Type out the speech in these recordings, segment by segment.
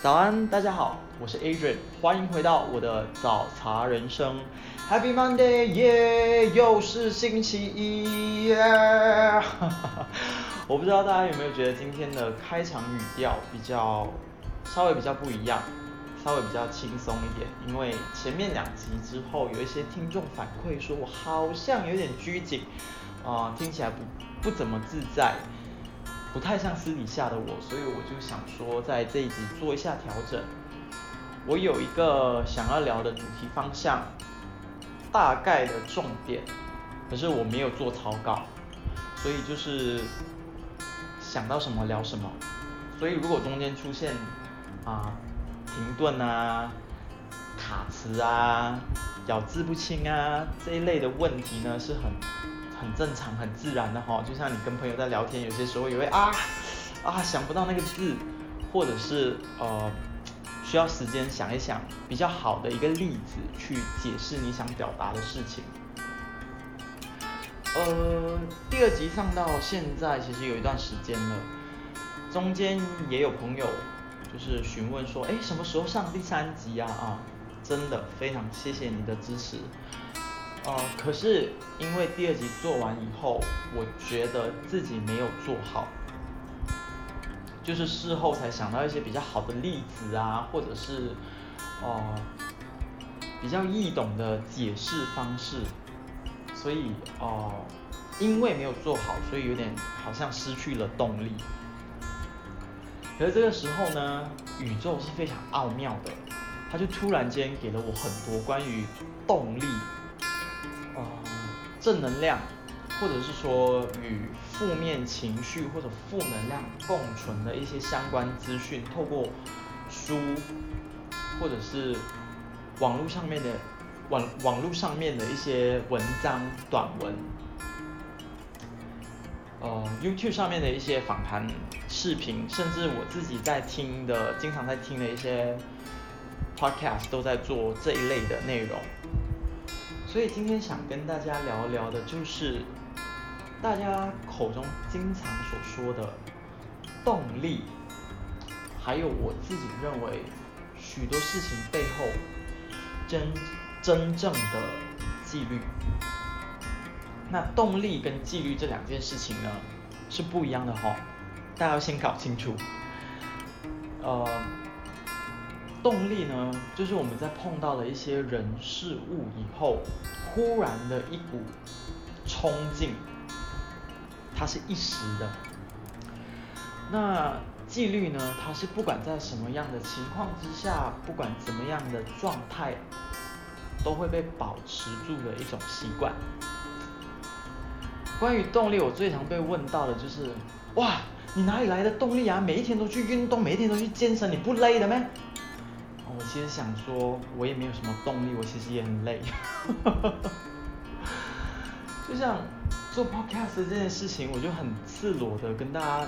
早安，大家好，我是 Adrian，欢迎回到我的早茶人生。Happy Monday，耶，又是星期一耶！我不知道大家有没有觉得今天的开场语调比较稍微比较不一样，稍微比较轻松一点，因为前面两集之后有一些听众反馈说我好像有点拘谨，啊、听起来不不怎么自在。不太像私底下的我，所以我就想说，在这一集做一下调整。我有一个想要聊的主题方向，大概的重点，可是我没有做草稿，所以就是想到什么聊什么。所以如果中间出现啊停顿啊、卡词啊、咬字不清啊这一类的问题呢，是很很正常、很自然的哈，就像你跟朋友在聊天，有些时候也会啊啊想不到那个字，或者是呃需要时间想一想比较好的一个例子去解释你想表达的事情。呃，第二集上到现在其实有一段时间了，中间也有朋友就是询问说，哎，什么时候上第三集啊？啊，真的非常谢谢你的支持。呃，可是因为第二集做完以后，我觉得自己没有做好，就是事后才想到一些比较好的例子啊，或者是呃比较易懂的解释方式，所以哦、因为没有做好，所以有点好像失去了动力。可是这个时候呢，宇宙是非常奥妙的，它就突然间给了我很多关于动力。正能量，或者是说与负面情绪或者负能量共存的一些相关资讯，透过书或者是网络上面的网网络上面的一些文章短文，呃，YouTube 上面的一些访谈视频，甚至我自己在听的，经常在听的一些 Podcast 都在做这一类的内容。所以今天想跟大家聊聊的，就是大家口中经常所说的动力，还有我自己认为许多事情背后真真正的纪律。那动力跟纪律这两件事情呢是不一样的哈、大家要先搞清楚。呃，动力呢，就是我们在碰到了一些人事物以后，忽然的一股冲劲，它是一时的。那纪律呢，它是不管在什么样的情况之下，不管怎么样的状态，都会被保持住的一种习惯。关于动力，我最常被问到的就是，哇，你哪里来的动力啊？每一天都去运动，每一天都去健身，你不累的咩？我其实想说，我也没有什么动力，我其实也很累。就像做 podcast 这件事情，我就很赤裸的跟大家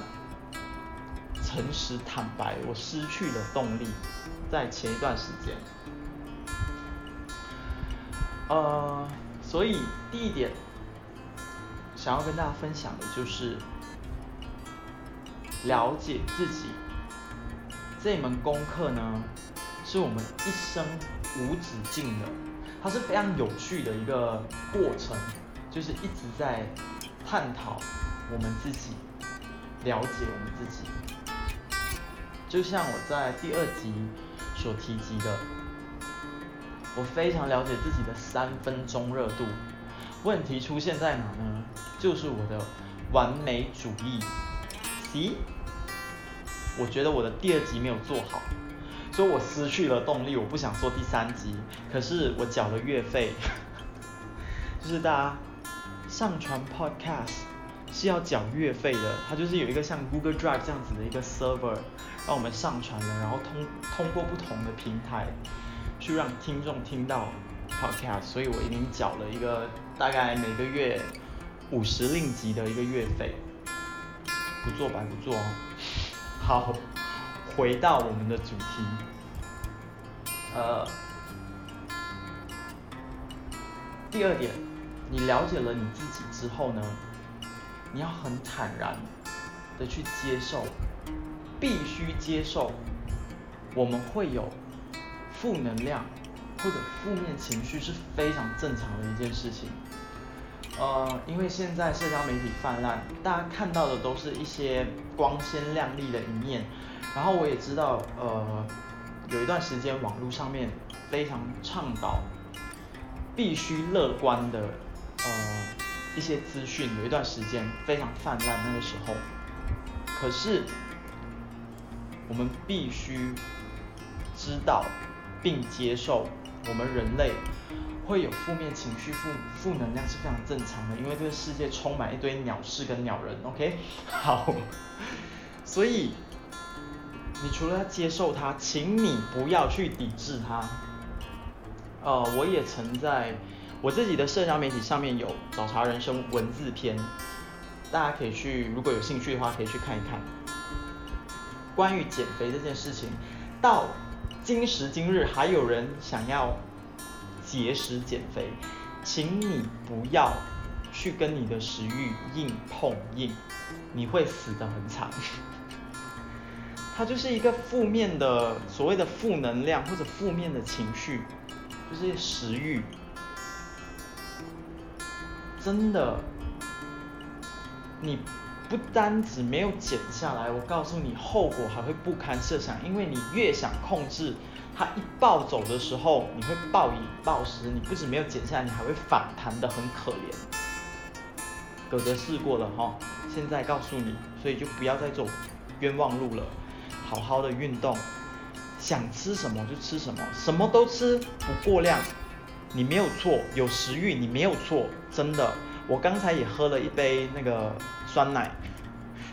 诚实坦白，我失去了动力，在前一段时间。呃，所以第一点，想要跟大家分享的就是了解自己这门功课呢，是我们一生无止境的，它是非常有趣的一个过程，就是一直在探讨我们自己，了解我们自己。就像我在第二集所提及的，我非常了解自己的三分钟热度。问题出现在哪呢？就是我的完美主义。C，我觉得我的第二集没有做好，所以我失去了动力，我不想做第三集。可是我缴了月费，就是大家上传 Podcast 是要缴月费的，它就是有一个像 Google Drive 这样子的一个 server，让我们上传了，然后通通过不同的平台去让听众听到 Podcast，所以我已经缴了一个大概每个月五十令吉的一个月费，不做白不做哦。好，回到我们的主题，呃，第二点，你了解了你自己之后呢，你要很坦然的去接受，必须接受我们会有负能量或者负面情绪是非常正常的一件事情。呃，因为现在社交媒体泛滥，大家看到的都是一些光鲜亮丽的一面。然后我也知道，呃，有一段时间网络上面非常倡导必须乐观的，呃，一些资讯，有一段时间非常泛滥那个时候。可是我们必须知道并接受，我们人类。会有负面情绪、负负能量是非常正常的，因为这个世界充满一堆鸟事跟鸟人。OK，好，所以你除了要接受它，请你不要去抵制它。呃，我也曾在我自己的社交媒体上面有找茬人生文字篇，大家可以去，如果有兴趣的话，可以去看一看。关于减肥这件事情，到今时今日还有人想要。节食减肥，请你不要去跟你的食欲硬碰硬，你会死得很惨。它就是一个负面的所谓的负能量或者负面的情绪，就是食欲。真的，你不单只没有减下来，我告诉你，后果还会不堪设想，因为你越想控制。它一暴走的时候，你会暴饮暴食，你不止没有减下来，你还会反弹的很可怜。哥哥试过了哈，现在告诉你，所以就不要再走冤枉路了，好好的运动，想吃什么就吃什么，什么都吃不过量，你没有错，有食欲你没有错，真的，我刚才也喝了一杯那个酸奶。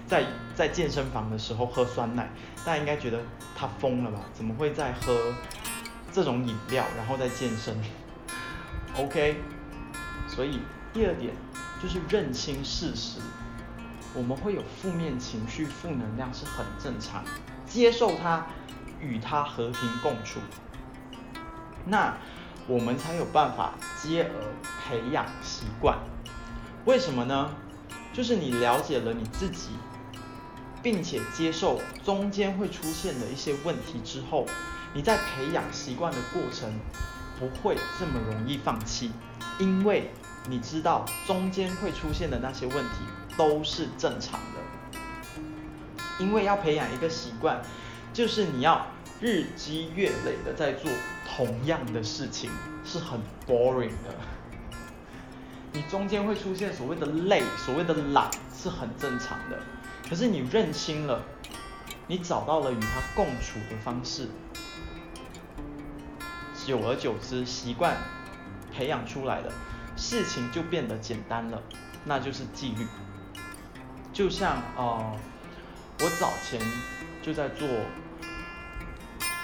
在在健身房的时候喝酸奶，大家应该觉得他疯了吧？怎么会在喝这种饮料，然后再健身？OK，所以第二点就是认清事实，我们会有负面情绪、负能量是很正常，接受它，与它和平共处，那我们才有办法接而培养习惯。为什么呢？就是你了解了你自己。并且接受中间会出现的一些问题之后，你在培养习惯的过程不会这么容易放弃，因为你知道中间会出现的那些问题都是正常的。因为要培养一个习惯，就是你要日积月累的在做同样的事情，是很 boring 的。你中间会出现所谓的累、所谓的懒，是很正常的。可是你认清了，你找到了与他共处的方式，久而久之，习惯培养出来的，事情就变得简单了，那就是纪律。就像呃，我早前就在做，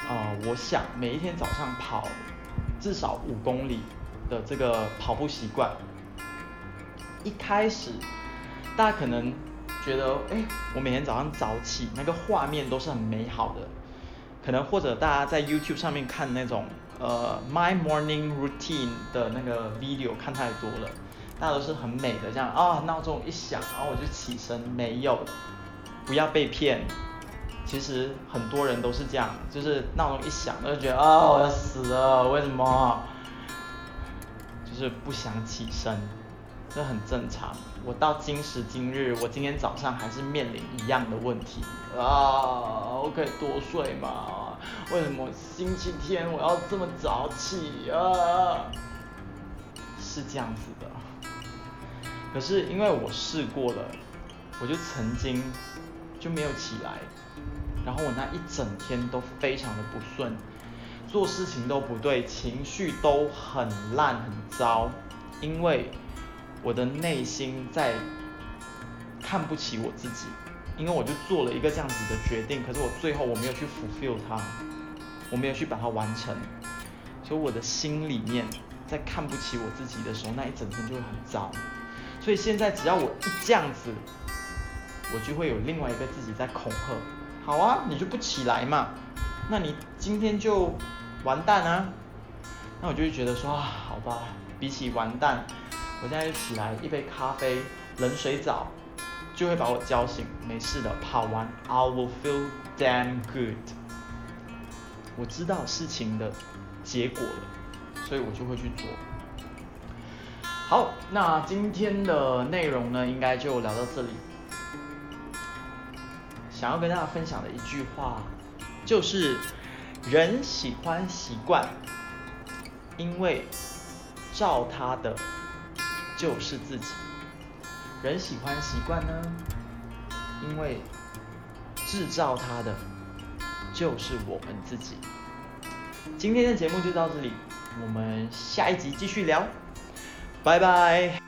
呃，我想每一天早上跑至少五公里的这个跑步习惯。一开始，大家可能。觉得哎，我每天早上早起，那个画面都是很美好的。可能或者大家在 YouTube 上面看那种呃 My Morning Routine 的那个 video 看太多了，大家都是很美的这样啊，闹钟一响，然后我就起身。没有，不要被骗。其实很多人都是这样，就是闹钟一响，就觉得啊我要死了，为什么？就是不想起身。这很正常。我到今时今日，我今天早上还是面临一样的问题啊！我可以多睡吗？为什么星期天我要这么早起啊？是这样子的。可是因为我试过了，我就曾经就没有起来，然后我那一整天都非常的不顺，做事情都不对，情绪都很烂很糟，因为。我的内心在看不起我自己，因为我就做了一个这样子的决定，可是我最后我没有去 fulfill 它，我没有去把它完成，所以我的心里面在看不起我自己的时候，那一整天就会很糟。所以现在只要我一这样子，我就会有另外一个自己在恐吓。好啊，你就不起来嘛，那你今天就完蛋啊。那我就会觉得说啊，好吧，比起完蛋。我现在就起来，一杯咖啡，冷水澡，就会把我叫醒。没事的，跑完，I will feel damn good。我知道事情的结果了，所以我就会去做。好，那今天的内容呢，应该就聊到这里。想要跟大家分享的一句话，就是人喜欢习惯，因为照他的就是自己。人喜欢习惯呢，因为制造它的就是我们自己。今天的节目就到这里，我们下一集继续聊。拜拜。